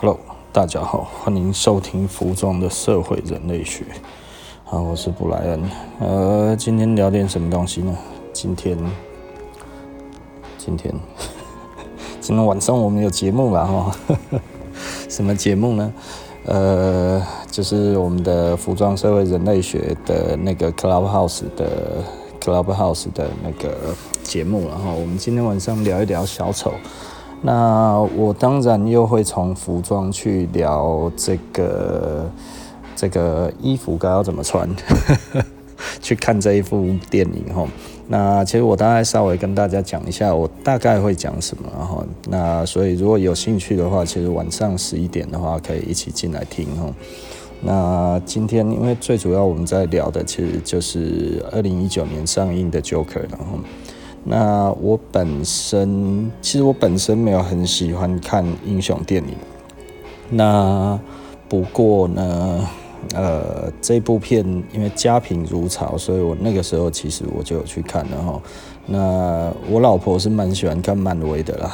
Hello，大家好，欢迎收听服装的社会人类学。好，我是布莱恩。呃，今天聊点什么东西呢？今天，今天，今天晚上我们有节目了哈。什么节目呢？呃，就是我们的服装社会人类学的那个 Clubhouse 的 Clubhouse 的那个节目，然后我们今天晚上聊一聊小丑。那我当然又会从服装去聊这个这个衣服该要怎么穿，去看这一部电影哈。那其实我大概稍微跟大家讲一下，我大概会讲什么哈。那所以如果有兴趣的话，其实晚上十一点的话可以一起进来听哈。那今天因为最主要我们在聊的其实就是二零一九年上映的 Joker 然后。那我本身其实我本身没有很喜欢看英雄电影，那不过呢，呃，这部片因为家贫如潮，所以我那个时候其实我就有去看了哈。那我老婆是蛮喜欢看漫威的啦，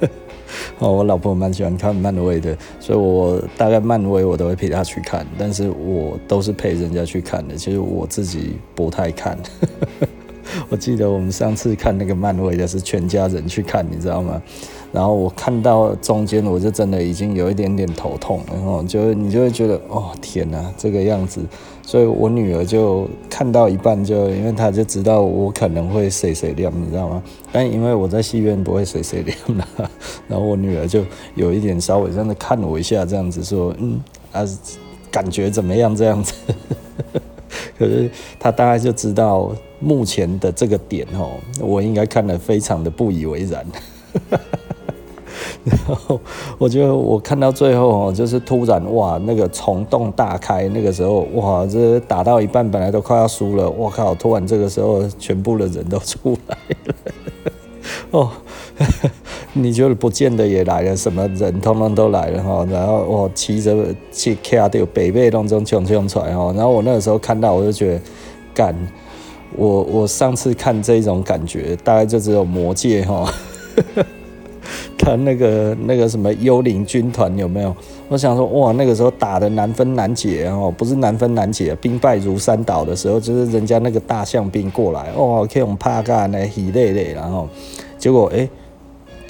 哦，我老婆蛮喜欢看漫威的，所以我大概漫威我都会陪她去看，但是我都是陪人家去看的，其实我自己不太看。我记得我们上次看那个漫威的是全家人去看，你知道吗？然后我看到中间，我就真的已经有一点点头痛，然后就你就会觉得哦天哪，这个样子。所以我女儿就看到一半就，因为她就知道我可能会碎碎念，你知道吗？但因为我在戏院不会碎碎念的，然后我女儿就有一点稍微这样子看我一下，这样子说，嗯啊，感觉怎么样？这样子。可是他大概就知道。目前的这个点哦，我应该看得非常的不以为然。然后我觉得我看到最后哦，就是突然哇，那个虫洞大开，那个时候哇，这打到一半本来都快要输了，我靠！突然这个时候全部的人都出来了。哦，你就不见得也来了，什么人通通都来了哈。然后我骑着去卡掉北背当中冲冲出来哈。然后我那个时候看到，我就觉得干。我我上次看这种感觉，大概就只有魔界哈，他那个那个什么幽灵军团有没有？我想说哇，那个时候打得难分难解哦，不是难分难解，兵败如山倒的时候，就是人家那个大象兵过来哦，可以用帕干来洗累累，然后结果哎、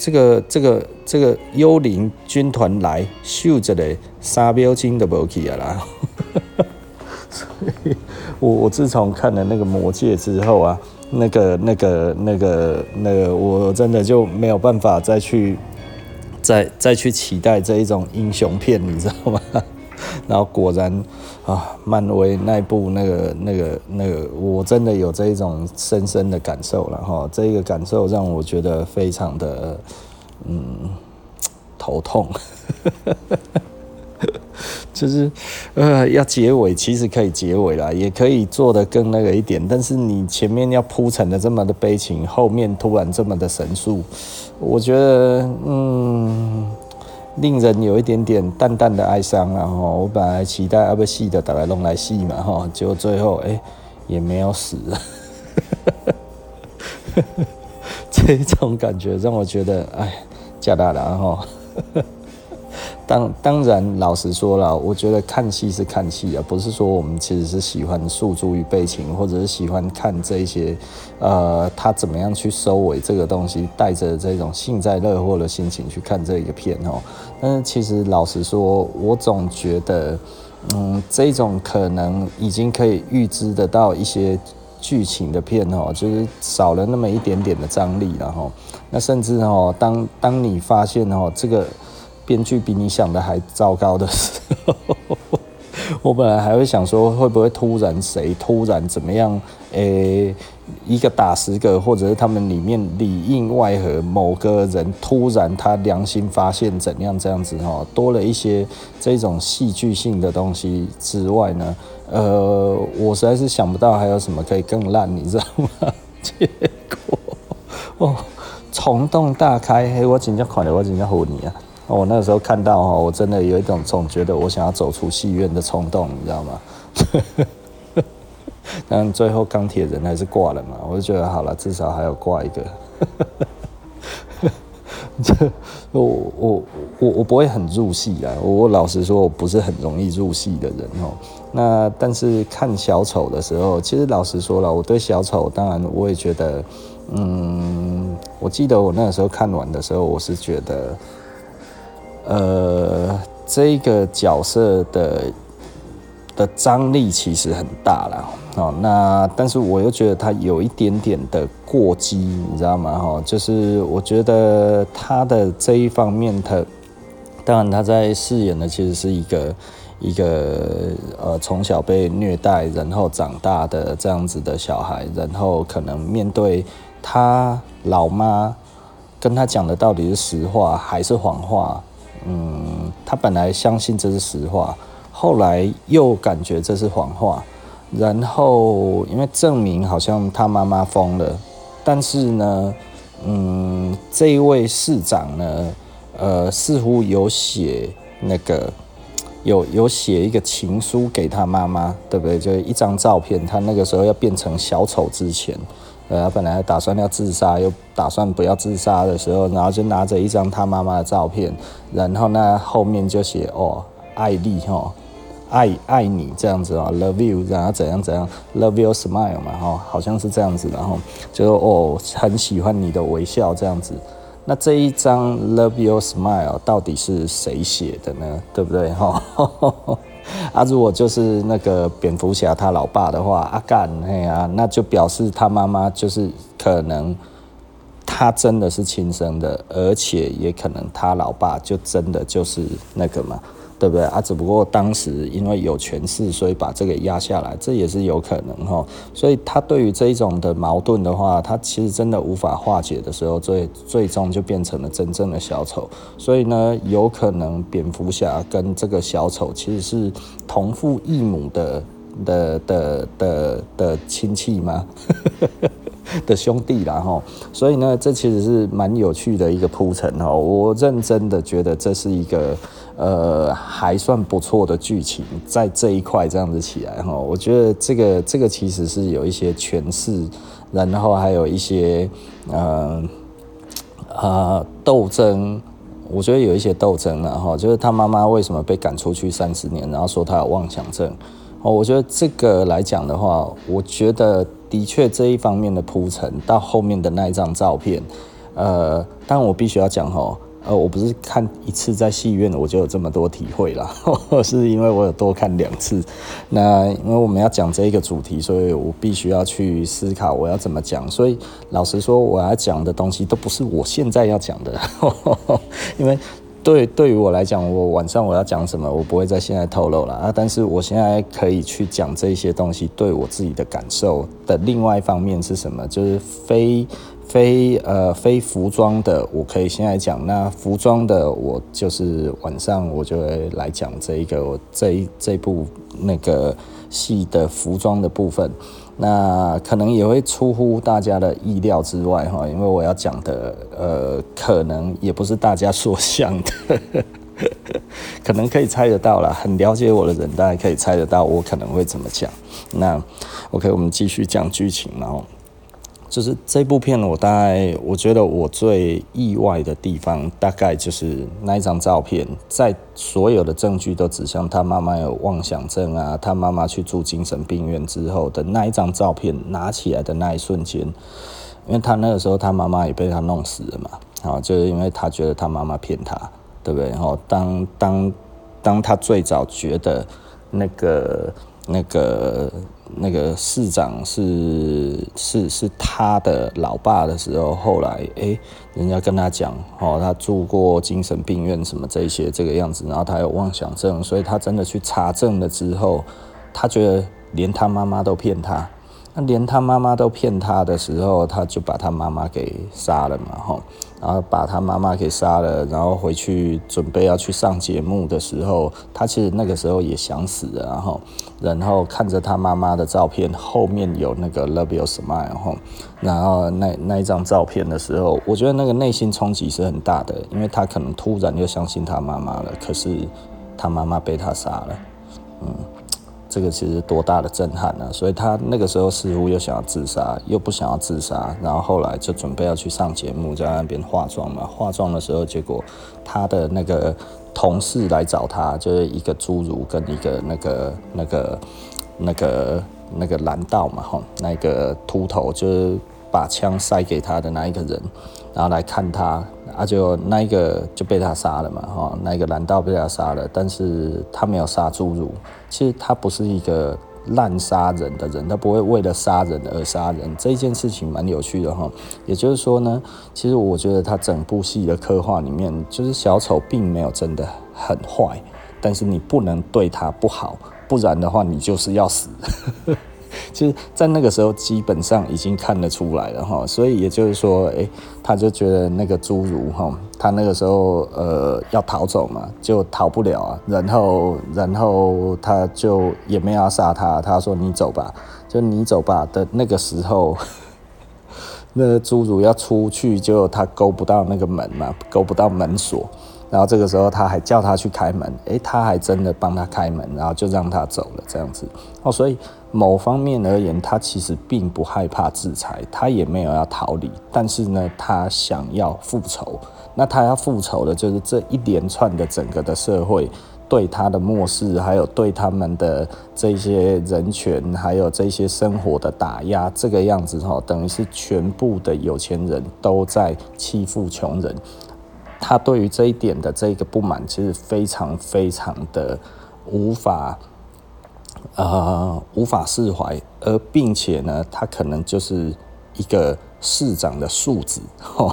这个这个这个幽灵军团来，秀着嘞，三秒钟都无去啊啦。所以我我自从看了那个魔戒之后啊，那个那个那个那个，我真的就没有办法再去再再去期待这一种英雄片，你知道吗？然后果然啊，漫威那部那个那个那个，我真的有这一种深深的感受了哈。这个感受让我觉得非常的嗯头痛。就是，呃，要结尾其实可以结尾啦，也可以做得更那个一点。但是你前面要铺陈的这么的悲情，后面突然这么的神速，我觉得，嗯，令人有一点点淡淡的哀伤然后，我本来期待阿不戏的打来龙来戏嘛，哈，结果最后，哎、也没有死。这种感觉让我觉得，哎，假大了哈。当当然，老实说了，我觉得看戏是看戏啊，不是说我们其实是喜欢诉诸于悲情，或者是喜欢看这些，呃，他怎么样去收尾这个东西，带着这种幸灾乐祸的心情去看这一个片哦。但是其实老实说，我总觉得，嗯，这种可能已经可以预知得到一些剧情的片哦，就是少了那么一点点的张力了哈。那甚至哦，当当你发现哦，这个。编剧比你想的还糟糕的时候，我本来还会想说，会不会突然谁突然怎么样？诶、一个打十个，或者是他们里面里应外合，某个人突然他良心发现怎样这样子哈，多了一些这种戏剧性的东西之外呢，呃，我实在是想不到还有什么可以更烂，你知道吗？结果哦，虫洞大开，嘿，我真正看了，我真正服你啊！我那个时候看到哈，我真的有一种总觉得我想要走出戏院的冲动，你知道吗？但最后钢铁人还是挂了嘛，我就觉得好了，至少还有挂一个。这我我我我不会很入戏啊，我老实说，我不是很容易入戏的人哦。那但是看小丑的时候，其实老实说了，我对小丑，当然我也觉得，嗯，我记得我那个时候看完的时候，我是觉得，呃，这个角色的。的张力其实很大了，哦，那但是我又觉得他有一点点的过激，你知道吗？哈，就是我觉得他的这一方面，他当然他在饰演的其实是一个一个呃从小被虐待然后长大的这样子的小孩，然后可能面对他老妈跟他讲的到底是实话还是谎话，嗯，他本来相信这是实话。后来又感觉这是谎话，然后因为证明好像他妈妈疯了，但是呢，嗯，这一位市长呢，呃，似乎有写那个有有写一个情书给他妈妈，对不对？就一张照片，他那个时候要变成小丑之前，呃，本来打算要自杀，又打算不要自杀的时候，然后就拿着一张他妈妈的照片，然后那后面就写哦，爱丽哈。爱爱你这样子啊，love you，然后怎样怎样，love your smile 嘛，哈，好像是这样子，然后就哦，很喜欢你的微笑这样子。那这一张 love your smile 到底是谁写的呢？对不对？哈，啊，如果就是那个蝙蝠侠他老爸的话，阿干，哎呀，那就表示他妈妈就是可能他真的是亲生的，而且也可能他老爸就真的就是那个嘛。对不对啊？只不过当时因为有权势，所以把这个压下来，这也是有可能哈。所以他对于这一种的矛盾的话，他其实真的无法化解的时候，最最终就变成了真正的小丑。所以呢，有可能蝙蝠侠跟这个小丑其实是同父异母的的的的的亲戚吗？的兄弟啦哈。所以呢，这其实是蛮有趣的一个铺陈哈。我认真的觉得这是一个。呃，还算不错的剧情，在这一块这样子起来哈，我觉得这个这个其实是有一些诠释，然后还有一些呃呃斗争，我觉得有一些斗争了哈，就是他妈妈为什么被赶出去三十年，然后说他有妄想症，哦，我觉得这个来讲的话，我觉得的确这一方面的铺陈到后面的那一张照片，呃，但我必须要讲哈。呃，我不是看一次在戏院我就有这么多体会了，是因为我有多看两次。那因为我们要讲这一个主题，所以我必须要去思考我要怎么讲。所以老实说，我要讲的东西都不是我现在要讲的，因为对对于我来讲，我晚上我要讲什么，我不会在现在透露了啊。但是我现在可以去讲这些东西对我自己的感受的另外一方面是什么，就是非。非呃非服装的，我可以现在讲。那服装的，我就是晚上我就会来讲这一个我这这部那个戏的服装的部分。那可能也会出乎大家的意料之外哈，因为我要讲的呃，可能也不是大家所想的，可能可以猜得到啦。很了解我的人，大家可以猜得到我可能会怎么讲。那 OK，我们继续讲剧情，然后。就是这部片，我大概我觉得我最意外的地方，大概就是那一张照片，在所有的证据都指向他妈妈有妄想症啊，他妈妈去住精神病院之后的那一张照片拿起来的那一瞬间，因为他那个时候他妈妈也被他弄死了嘛，啊，就是因为他觉得他妈妈骗他，对不对？然后当当当他最早觉得那个那个。那个市长是是是他的老爸的时候，后来诶、人家跟他讲哦，他住过精神病院什么这些这个样子，然后他有妄想症，所以他真的去查证了之后，他觉得连他妈妈都骗他。那连他妈妈都骗他的时候，他就把他妈妈给杀了嘛，吼，然后把他妈妈给杀了，然后回去准备要去上节目的时候，他其实那个时候也想死了，然后，然后看着他妈妈的照片后面有那个 Love Your Smile，后，然后那那一张照片的时候，我觉得那个内心冲击是很大的，因为他可能突然就相信他妈妈了，可是他妈妈被他杀了，嗯。这个其实多大的震撼呢？所以他那个时候似乎又想要自杀，又不想要自杀，然后后来就准备要去上节目，在那边化妆嘛。化妆的时候，结果他的那个同事来找他，就是一个侏儒跟一个那个那个那个那个蓝道嘛，吼，那个秃头就是把枪塞给他的那一个人，然后来看他。啊，就那一个就被他杀了嘛，哈，那一个蓝道被他杀了，但是他没有杀侏儒。其实他不是一个滥杀人的人，他不会为了杀人而杀人。这件事情蛮有趣的哈。也就是说呢，其实我觉得他整部戏的刻画里面，就是小丑并没有真的很坏，但是你不能对他不好，不然的话你就是要死。其实，在那个时候，基本上已经看得出来了哈，所以也就是说，哎，他就觉得那个侏儒哈，他那个时候呃要逃走嘛，就逃不了啊，然后，然后他就也没有要杀他，他说你走吧，就你走吧的那个时候，那个侏儒要出去，就他勾不到那个门嘛，勾不到门锁。然后这个时候他还叫他去开门，诶，他还真的帮他开门，然后就让他走了这样子哦。所以某方面而言，他其实并不害怕制裁，他也没有要逃离，但是呢，他想要复仇。那他要复仇的就是这一连串的整个的社会对他的漠视，还有对他们的这些人权，还有这些生活的打压，这个样子哈，等于是全部的有钱人都在欺负穷人。他对于这一点的这个不满，其实非常非常的无法，呃，无法释怀，而并且呢，他可能就是一个市长的庶子，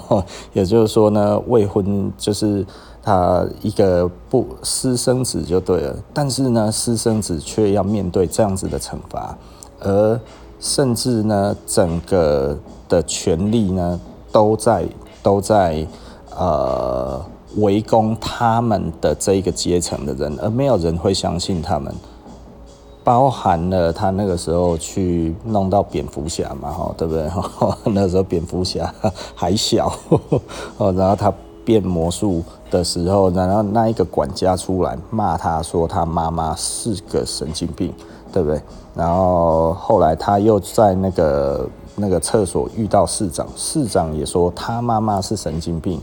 也就是说呢，未婚就是他一个不私生子就对了，但是呢，私生子却要面对这样子的惩罚，而甚至呢，整个的权力呢，都在都在。呃，围攻他们的这一个阶层的人，而没有人会相信他们，包含了他那个时候去弄到蝙蝠侠嘛，哈，对不对？那时候蝙蝠侠还小，哦，然后他变魔术的时候，然后那一个管家出来骂他说他妈妈是个神经病，对不对？然后后来他又在那个那个厕所遇到市长，市长也说他妈妈是神经病。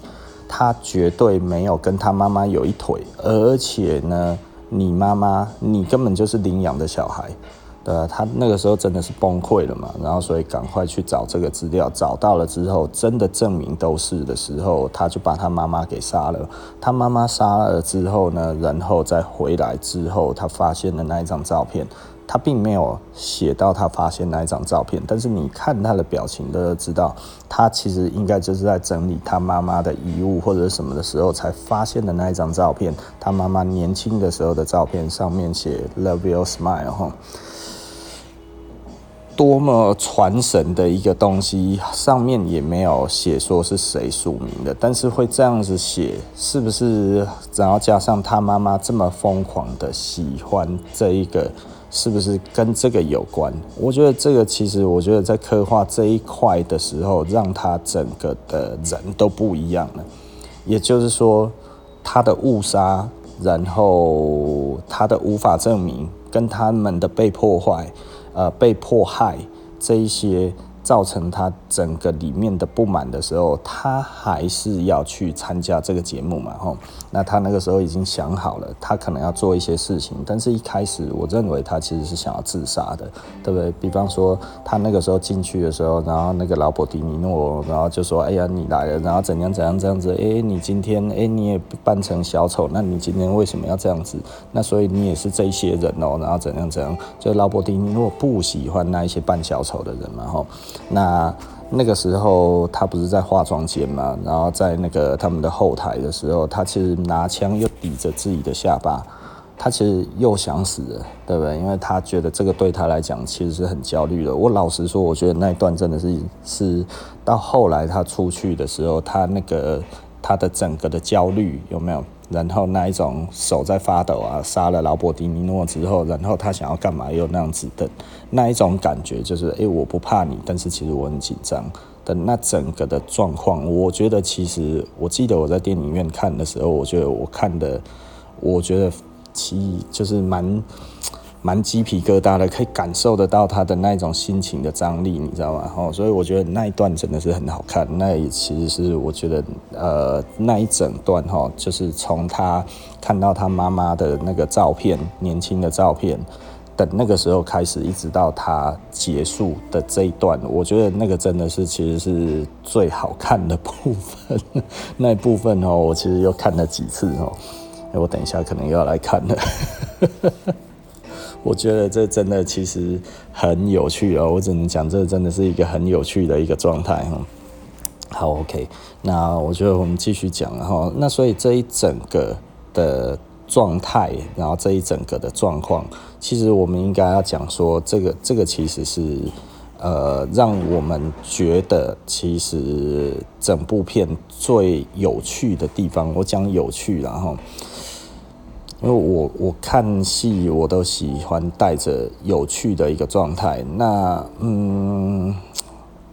他绝对没有跟他妈妈有一腿，而且呢，你妈妈你根本就是领养的小孩，对啊？他那个时候真的是崩溃了嘛，然后所以赶快去找这个资料，找到了之后，真的证明都是的时候，他就把他妈妈给杀了。他妈妈杀了之后呢，然后再回来之后，他发现了那一张照片。他并没有写到他发现那一张照片，但是你看他的表情都知道，他其实应该就是在整理他妈妈的遗物或者什么的时候才发现的那一张照片。他妈妈年轻的时候的照片上面写 “Love your smile” 哈，多么传神的一个东西，上面也没有写说是谁署名的，但是会这样子写，是不是？然后加上他妈妈这么疯狂的喜欢这一个。是不是跟这个有关？我觉得这个其实，我觉得在刻画这一块的时候，让他整个的人都不一样了。也就是说，他的误杀，然后他的无法证明，跟他们的被破坏、呃被迫害这一些。造成他整个里面的不满的时候，他还是要去参加这个节目嘛？吼，那他那个时候已经想好了，他可能要做一些事情，但是一开始我认为他其实是想要自杀的，对不对？比方说他那个时候进去的时候，然后那个劳勃迪尼诺，然后就说：“哎呀，你来了，然后怎样怎样这样子？哎，你今天哎你也扮成小丑，那你今天为什么要这样子？那所以你也是这些人哦，然后怎样怎样？就劳勃迪尼诺不喜欢那一些扮小丑的人嘛？吼。那那个时候，他不是在化妆间嘛？然后在那个他们的后台的时候，他其实拿枪又抵着自己的下巴，他其实又想死了，对不对？因为他觉得这个对他来讲其实是很焦虑的。我老实说，我觉得那一段真的是是到后来他出去的时候，他那个他的整个的焦虑有没有？然后那一种手在发抖啊，杀了劳勃迪尼诺之后，然后他想要干嘛又那样子的，那一种感觉就是，哎，我不怕你，但是其实我很紧张。的那整个的状况，我觉得其实我记得我在电影院看的时候，我觉得我看的，我觉得其就是蛮蛮鸡皮疙瘩的，可以感受得到他的那种心情的张力，你知道吗？哦，所以我觉得那一段真的是很好看。那也其实是我觉得，呃，那一整段哈，就是从他看到他妈妈的那个照片，年轻的照片，等那个时候开始，一直到他结束的这一段，我觉得那个真的是其实是最好看的部分。那一部分哦，我其实又看了几次哦。我等一下可能又要来看了。我觉得这真的其实很有趣哦，我只能讲，这真的是一个很有趣的一个状态哈。好，OK，那我觉得我们继续讲哈。那所以这一整个的状态，然后这一整个的状况，其实我们应该要讲说，这个这个其实是呃，让我们觉得其实整部片最有趣的地方。我讲有趣，然后。因为我我看戏，我都喜欢带着有趣的一个状态。那嗯，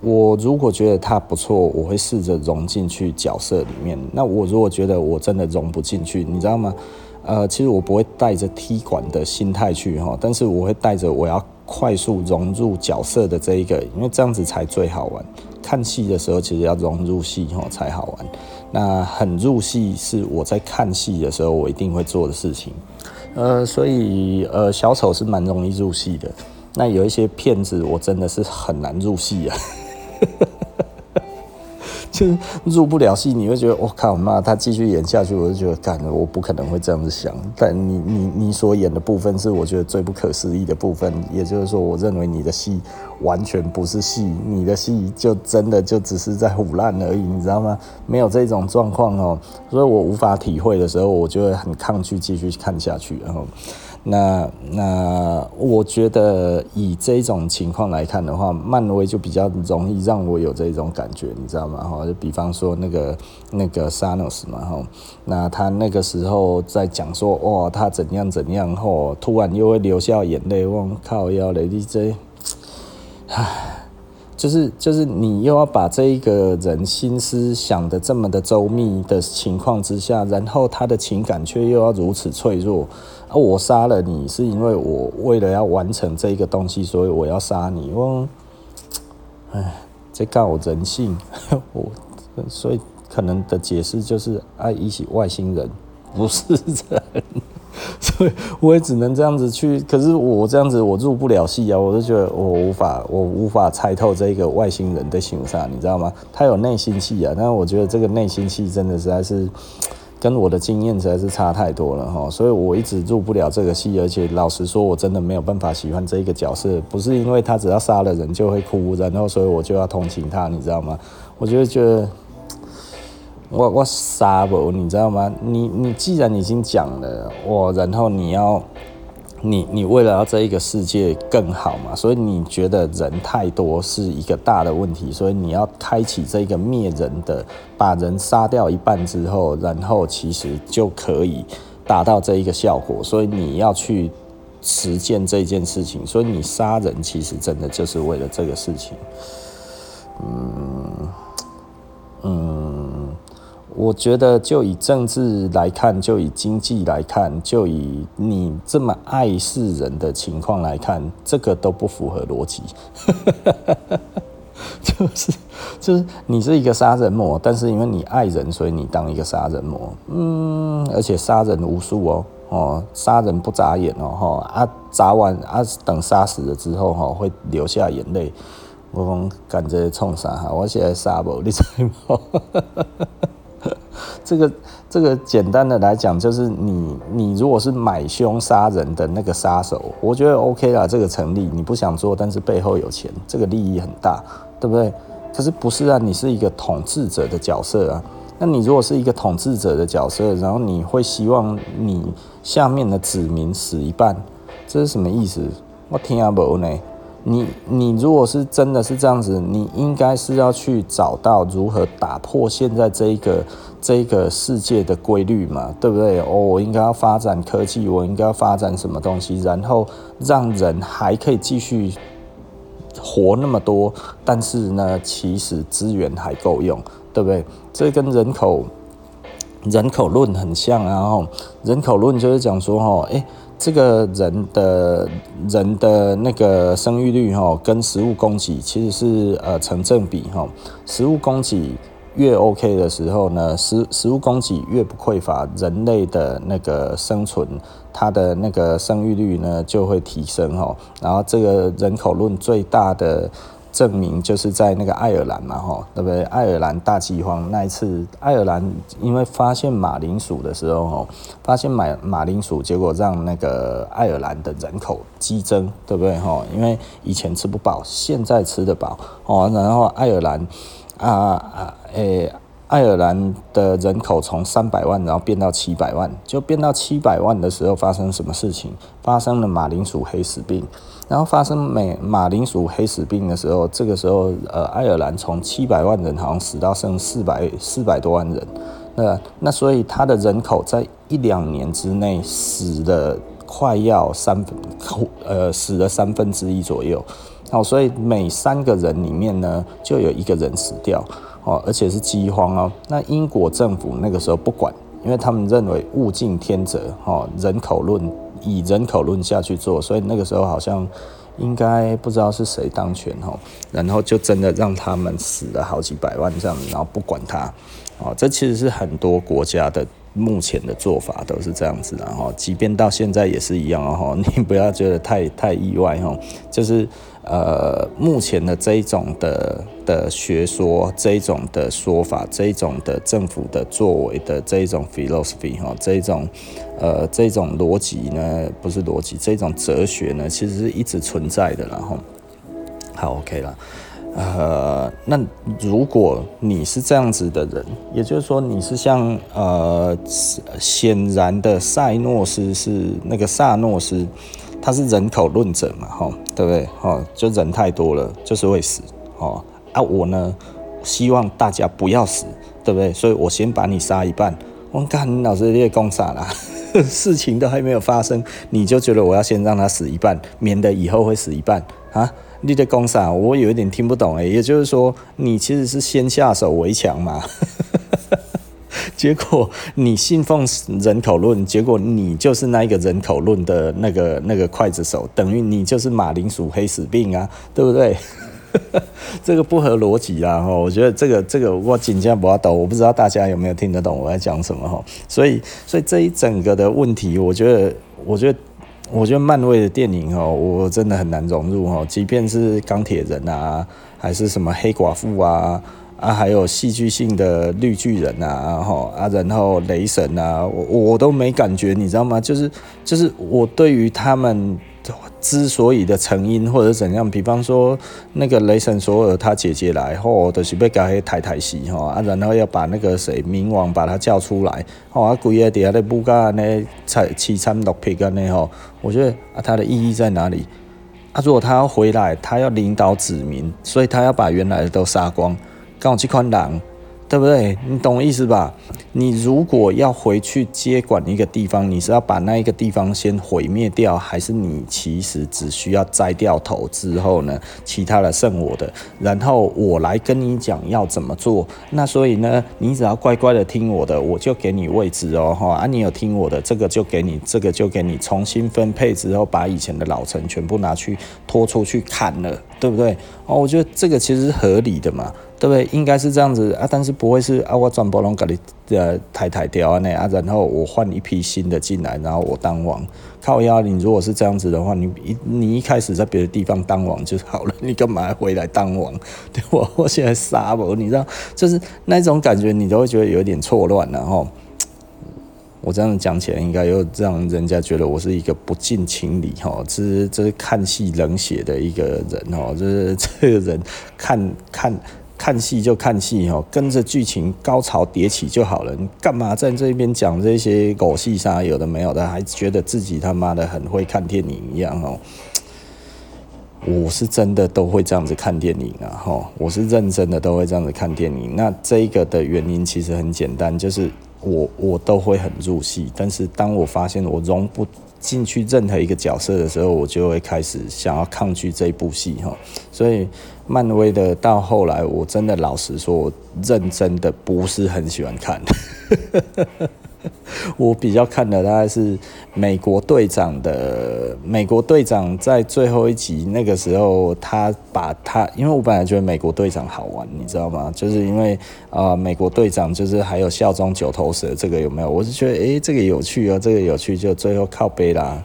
我如果觉得他不错，我会试着融进去角色里面。那我如果觉得我真的融不进去，你知道吗？呃，其实我不会带着踢馆的心态去哈，但是我会带着我要快速融入角色的这一个，因为这样子才最好玩。看戏的时候，其实要融入戏哈才好玩。那很入戏是我在看戏的时候，我一定会做的事情，呃，所以呃，小丑是蛮容易入戏的。那有一些骗子，我真的是很难入戏啊。就入不了戏，你会觉得我靠妈，他继续演下去，我就觉得干了，我不可能会这样子想。但你你你所演的部分是我觉得最不可思议的部分，也就是说，我认为你的戏完全不是戏，你的戏就真的就只是在唬烂而已，你知道吗？没有这种状况哦，所以我无法体会的时候，我就会很抗拒继续看下去，然后。那那我觉得以这种情况来看的话，漫威就比较容易让我有这种感觉，你知道吗？哈，就比方说那个那个 Thanos 嘛，哈，那他那个时候在讲说，哇，他怎样怎样，后，突然又会流下眼泪，我靠，要雷 DJ，唉。就是就是你又要把这一个人心思想得这么的周密的情况之下，然后他的情感却又要如此脆弱。啊，我杀了你是因为我为了要完成这个东西，所以我要杀你。我，哎，这告我人性。我所以可能的解释就是爱一起外星人不是人。所以我也只能这样子去，可是我这样子我入不了戏啊，我就觉得我无法，我无法猜透这个外星人的形象，你知道吗？他有内心戏啊，但是我觉得这个内心戏真的实在是跟我的经验实在是差太多了哈，所以我一直入不了这个戏，而且老实说，我真的没有办法喜欢这一个角色，不是因为他只要杀了人就会哭，然后所以我就要同情他，你知道吗？我就觉得。我我杀不，你知道吗？你你既然已经讲了，我然后你要你你为了要这一个世界更好嘛，所以你觉得人太多是一个大的问题，所以你要开启这个灭人的，把人杀掉一半之后，然后其实就可以达到这一个效果，所以你要去实践这件事情，所以你杀人其实真的就是为了这个事情，嗯嗯。我觉得，就以政治来看，就以经济来看，就以你这么爱世人的情况来看，这个都不符合逻辑。就 是就是，你是一个杀人魔，但是因为你爱人，所以你当一个杀人魔。嗯，而且杀人无数哦，哦，杀人不眨眼哦，哈啊，眨完啊，等杀死了之后哈，会流下眼泪。我讲干这冲啥哈？我现在杀不，你知道吗？这个这个简单的来讲，就是你你如果是买凶杀人的那个杀手，我觉得 OK 啦，这个成立。你不想做，但是背后有钱，这个利益很大，对不对？可是不是啊，你是一个统治者的角色啊。那你如果是一个统治者的角色，然后你会希望你下面的子民死一半，这是什么意思？我听不懂呢。你你如果是真的是这样子，你应该是要去找到如何打破现在这一个这个世界的规律嘛，对不对？哦，我应该要发展科技，我应该要发展什么东西，然后让人还可以继续活那么多，但是呢，其实资源还够用，对不对？这跟人口人口论很像，然后人口论就是讲说哈，哎，这个人的人的那个生育率哈，跟食物供给其实是呃成正比哈，食物供给越 OK 的时候呢，食食物供给越不匮乏，人类的那个生存，它的那个生育率呢就会提升哈，然后这个人口论最大的。证明就是在那个爱尔兰嘛，吼，对不对？爱尔兰大饥荒那一次，爱尔兰因为发现马铃薯的时候，吼，发现买马铃薯，结果让那个爱尔兰的人口激增，对不对？吼，因为以前吃不饱，现在吃得饱，哦，然后爱尔兰啊啊，诶、爱尔兰的人口从三百万，然后变到七百万，就变到七百万的时候发生什么事情？发生了马铃薯黑死病，然后发生美马铃薯黑死病的时候，这个时候呃，爱尔兰从七百万人好像死到剩四百四百多万人，那那所以他的人口在一两年之内死了快要三分，呃，死了三分之一左右，好，所以每三个人里面呢，就有一个人死掉。哦，而且是饥荒哦。那英国政府那个时候不管，因为他们认为物竞天择，哦，人口论以人口论下去做，所以那个时候好像应该不知道是谁当权哦，然后就真的让他们死了好几百万这样，然后不管他，哦，这其实是很多国家的目前的做法都是这样子的哈，即便到现在也是一样哦，你不要觉得太太意外哈，就是。呃，目前的这一种的的学说，这一种的说法，这一种的政府的作为的这一种 philosophy 哈，这一种呃这种逻辑呢，不是逻辑，这种哲学呢，其实是一直存在的，然后好 OK 了。呃，那如果你是这样子的人，也就是说你是像呃显然的塞诺斯是那个萨诺斯。他是人口论者嘛，吼，对不对？吼，就人太多了，就是会死，哦，啊，我呢，希望大家不要死，对不对？所以我先把你杀一半。我看你老师你也讲啥啦？事情都还没有发生，你就觉得我要先让他死一半，免得以后会死一半啊？你在讲啥？我有一点听不懂诶。也就是说，你其实是先下手为强嘛。结果你信奉人口论，结果你就是那一个人口论的那个那个刽子手，等于你就是马铃薯黑死病啊，对不对？这个不合逻辑啊！哈，我觉得这个这个我真的不知道，我不知道大家有没有听得懂我在讲什么哈。所以所以这一整个的问题，我觉得我觉得我觉得漫威的电影哈，我真的很难融入哈，即便是钢铁人啊，还是什么黑寡妇啊。啊，还有戏剧性的绿巨人啊，哈啊，然后雷神啊，我我都没感觉，你知道吗？就是就是我对于他们之所以的成因或者怎样，比方说那个雷神索尔他姐姐来，后就是被搞黑太太戏哈啊，然后要把那个谁冥王把他叫出来，哦啊，鬼啊底下的布加呢，才七三六皮干呢吼，我觉得啊，他的意义在哪里？啊，如果他要回来，他要领导子民，所以他要把原来的都杀光。跟我去宽档。对不对？你懂我意思吧？你如果要回去接管一个地方，你是要把那一个地方先毁灭掉，还是你其实只需要摘掉头之后呢，其他的剩我的，然后我来跟你讲要怎么做？那所以呢，你只要乖乖的听我的，我就给你位置哦，哈啊，你有听我的，这个就给你，这个就给你重新分配之后，把以前的老城全部拿去拖出去砍了，对不对？哦，我觉得这个其实是合理的嘛。对不对？应该是这样子啊，但是不会是啊，我转播拢给你呃抬抬掉啊那啊，然后我换一批新的进来，然后我当王。靠腰，你如果是这样子的话，你一你一开始在别的地方当王就好了，你干嘛还回来当王？对我我现在杀我，你知道，就是那种感觉，你都会觉得有点错乱然后。我这样讲起来，应该又让人家觉得我是一个不近情理哈，这是这是看戏冷血的一个人哦，就是这个人看看。看戏就看戏哦，跟着剧情高潮迭起就好了。你干嘛在这边讲这些狗戏啥有的没有的，还觉得自己他妈的很会看电影一样哦？我是真的都会这样子看电影啊！哈，我是认真的都会这样子看电影。那这个的原因其实很简单，就是我我都会很入戏。但是当我发现我融不进去任何一个角色的时候，我就会开始想要抗拒这部戏哈。所以漫威的到后来，我真的老实说，认真的不是很喜欢看。我比较看的大概是美国队长的，美国队长在最后一集那个时候，他把他，因为我本来觉得美国队长好玩，你知道吗？就是因为啊、美国队长就是还有效忠九头蛇，这个有没有？我是觉得诶、这个有趣啊，这个有趣，就最后靠背啦。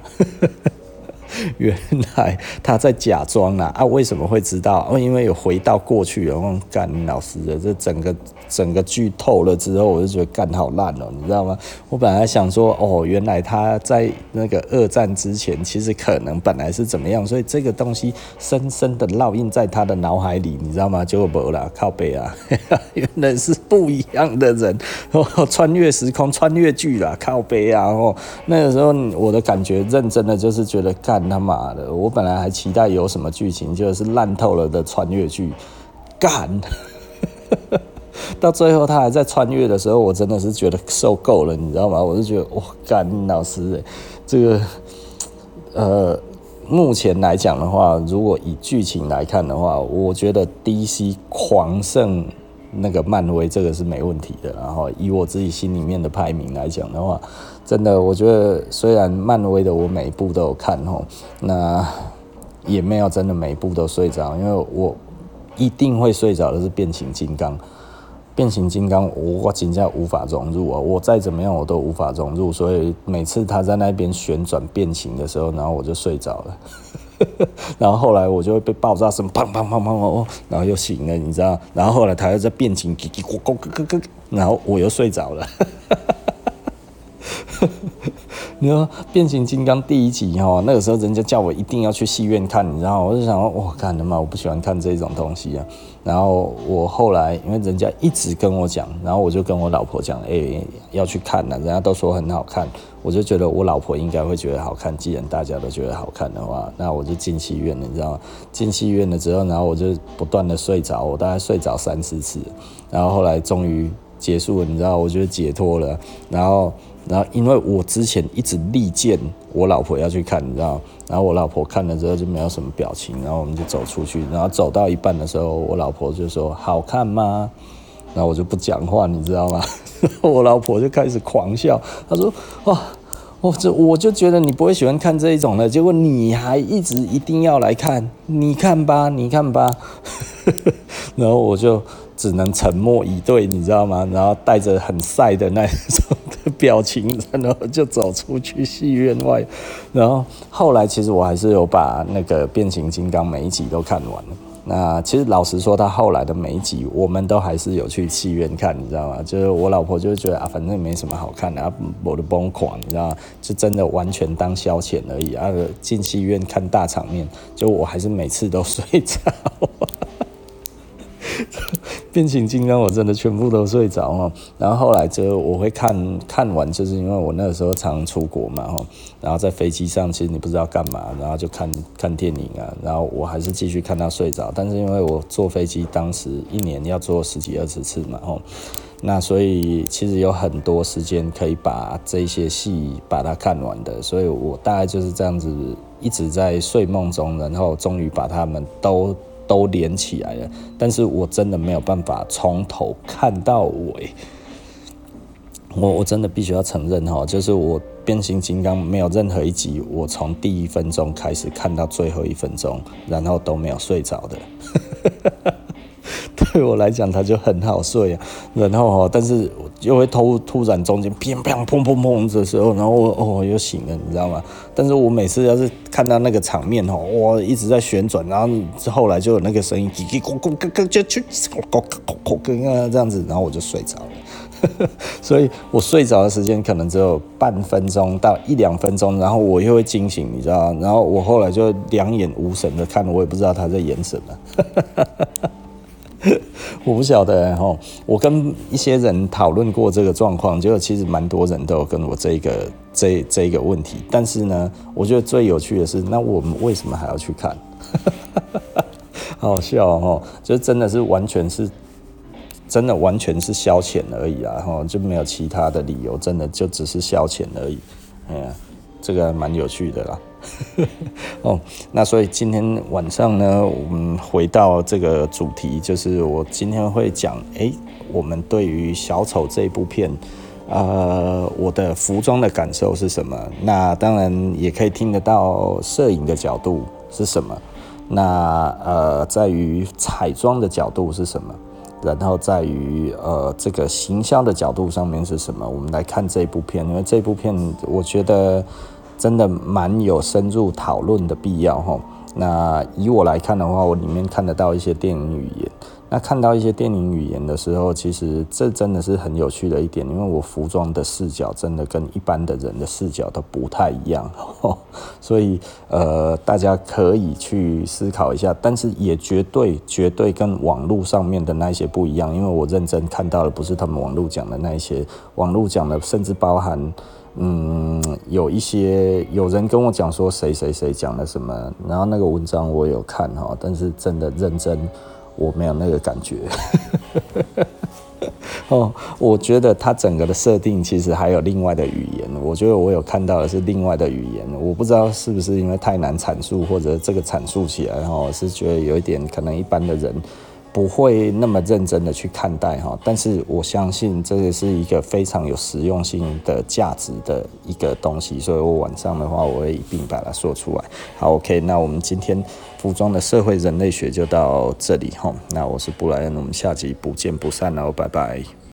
原来他在假装啦啊！为什么会知道？因为有回到过去，然后干老师的这整个整个剧透了之后，我就觉得干好烂哦，你知道吗？我本来想说，哦，原来他在那个二战之前，其实可能本来是怎么样，所以这个东西深深的烙印在他的脑海里，你知道吗？结果没了，靠北啊，原来是不一样的人，哦，穿越时空，穿越剧啦，靠北啊！哦，那个时候我的感觉，认真的就是觉得干。他妈的！我本来还期待有什么剧情，就是烂透了的穿越剧，干！到最后他还在穿越的时候，我真的是觉得受够了，你知道吗？我就觉得哇，干老师欸，这个呃，目前来讲的话，如果以剧情来看的话，我觉得 DC 狂胜那个漫威，这个是没问题的。然后以我自己心里面的排名来讲的话。真的，我觉得虽然漫威的我每一部都有看吼，那也没有真的每一部都睡着，因为我一定会睡着的是变形金刚。变形金刚我真的无法融入啊，我再怎么样我都无法融入，所以每次他在那边旋转变形的时候，然后我就睡着了，然后后来我就会被爆炸声砰砰砰砰砰，然后又醒了，你知道，然后后来他又在变形，叽叽咕咕咕咕咕，然后我又睡着了。你说变形金刚第一集哈，那个时候人家叫我一定要去戏院看，你知道，我就想说，哇，干的嘛，我不喜欢看这种东西啊。然后我后来因为人家一直跟我讲，然后我就跟我老婆讲，哎、要去看了，人家都说很好看，我就觉得我老婆应该会觉得好看。既然大家都觉得好看的话，那我就进戏院了，你知道吗？进戏院了之后，然后我就不断的睡着，我大概睡着三四次，然后后来终于结束了，你知道，我觉得解脱了，然后。然后，因为我之前一直力荐我老婆要去看，你知道，然后我老婆看了之后就没有什么表情，然后我们就走出去，然后走到一半的时候，我老婆就说：“好看吗？”然后我就不讲话，你知道吗？我老婆就开始狂笑，她说：“哇，我这我就觉得你不会喜欢看这一种的，结果你还一直一定要来看，你看吧，你看吧。” 然后我就只能沉默以对，你知道吗？然后带着很晒的那种。表情，然后就走出去戏院外，然后后来其实我还是有把那个变形金刚每一集都看完了。那其实老实说，他后来的每一集我们都还是有去戏院看，你知道吗？就是我老婆就觉得啊，反正没什么好看的，啊，我的崩狂，你知道？就真的完全当消遣而已啊。进戏院看大场面，就我还是每次都睡着。变形金刚我真的全部都睡着哦，然后后来就我会看看完，就是因为我那个时候常出国嘛，然后在飞机上其实你不知道干嘛，然后就看看电影啊，然后我还是继续看到睡着，但是因为我坐飞机当时一年要坐十几二十次嘛，那所以其实有很多时间可以把这些戏把它看完的，所以我大概就是这样子一直在睡梦中，然后终于把他们都。都连起来了，但是我真的没有办法从头看到尾。我我真的必须要承认哈，就是我变形金刚没有任何一集，我从第一分钟开始看到最后一分钟，然后都没有睡着的。对我来讲，它就很好睡啊。然后哈，但是又会突突然中间砰砰砰砰砰的时候，然后我哦又醒了，你知道吗？但是我每次要是看到那个场面哈，哇一直在旋转，然后后来就有那个声音叽叽咕咕咕咕就就咕咕咕咕咕啊这样子，然后我就睡着了。所以我睡着的时间可能只有半分钟到一两分钟，然后我又会惊醒，你知道？然后我后来就两眼无神的看，我也不知道他在演什么。我不晓得哈，我跟一些人讨论过这个状况，结果其实蛮多人都有跟我这个这这一个问题。但是呢，我觉得最有趣的是，那我们为什么还要去看？好笑哦，就真的是完全是真的完全是消遣而已啊，哈，就没有其他的理由，真的就只是消遣而已。哎呀，这个蛮有趣的啦。哦，那所以今天晚上呢，我们回到这个主题，就是我今天会讲，哎，我们对于小丑这部片，呃，我的服装的感受是什么？那当然也可以听得到摄影的角度是什么。那呃，在于彩妆的角度是什么？然后在于呃这个行销的角度上面是什么？我们来看这部片，因为这部片我觉得真的蛮有深入讨论的必要哈。那以我来看的话，我里面看得到一些电影语言。那看到一些电影语言的时候，其实这真的是很有趣的一点，因为我服装的视角真的跟一般的人的视角都不太一样，所以呃，大家可以去思考一下，但是也绝对绝对跟网络上面的那些不一样，因为我认真看到的不是他们网络讲的那一些，网络讲的甚至包含嗯，有一些有人跟我讲说谁谁谁讲了什么，然后那个文章我有看哈，但是真的认真。我没有那个感觉，哦，我觉得它整个的设定其实还有另外的语言。我觉得我有看到的是另外的语言，我不知道是不是因为太难阐述，或者这个阐述起来哈，是觉得有一点可能一般的人。不会那么认真的去看待哈，但是我相信这个是一个非常有实用性的价值的一个东西，所以我晚上的话我会一并把它说出来。好，OK，那我们今天服装的社会人类学就到这里哈，那我是布莱恩，我们下集不见不散哦，拜拜。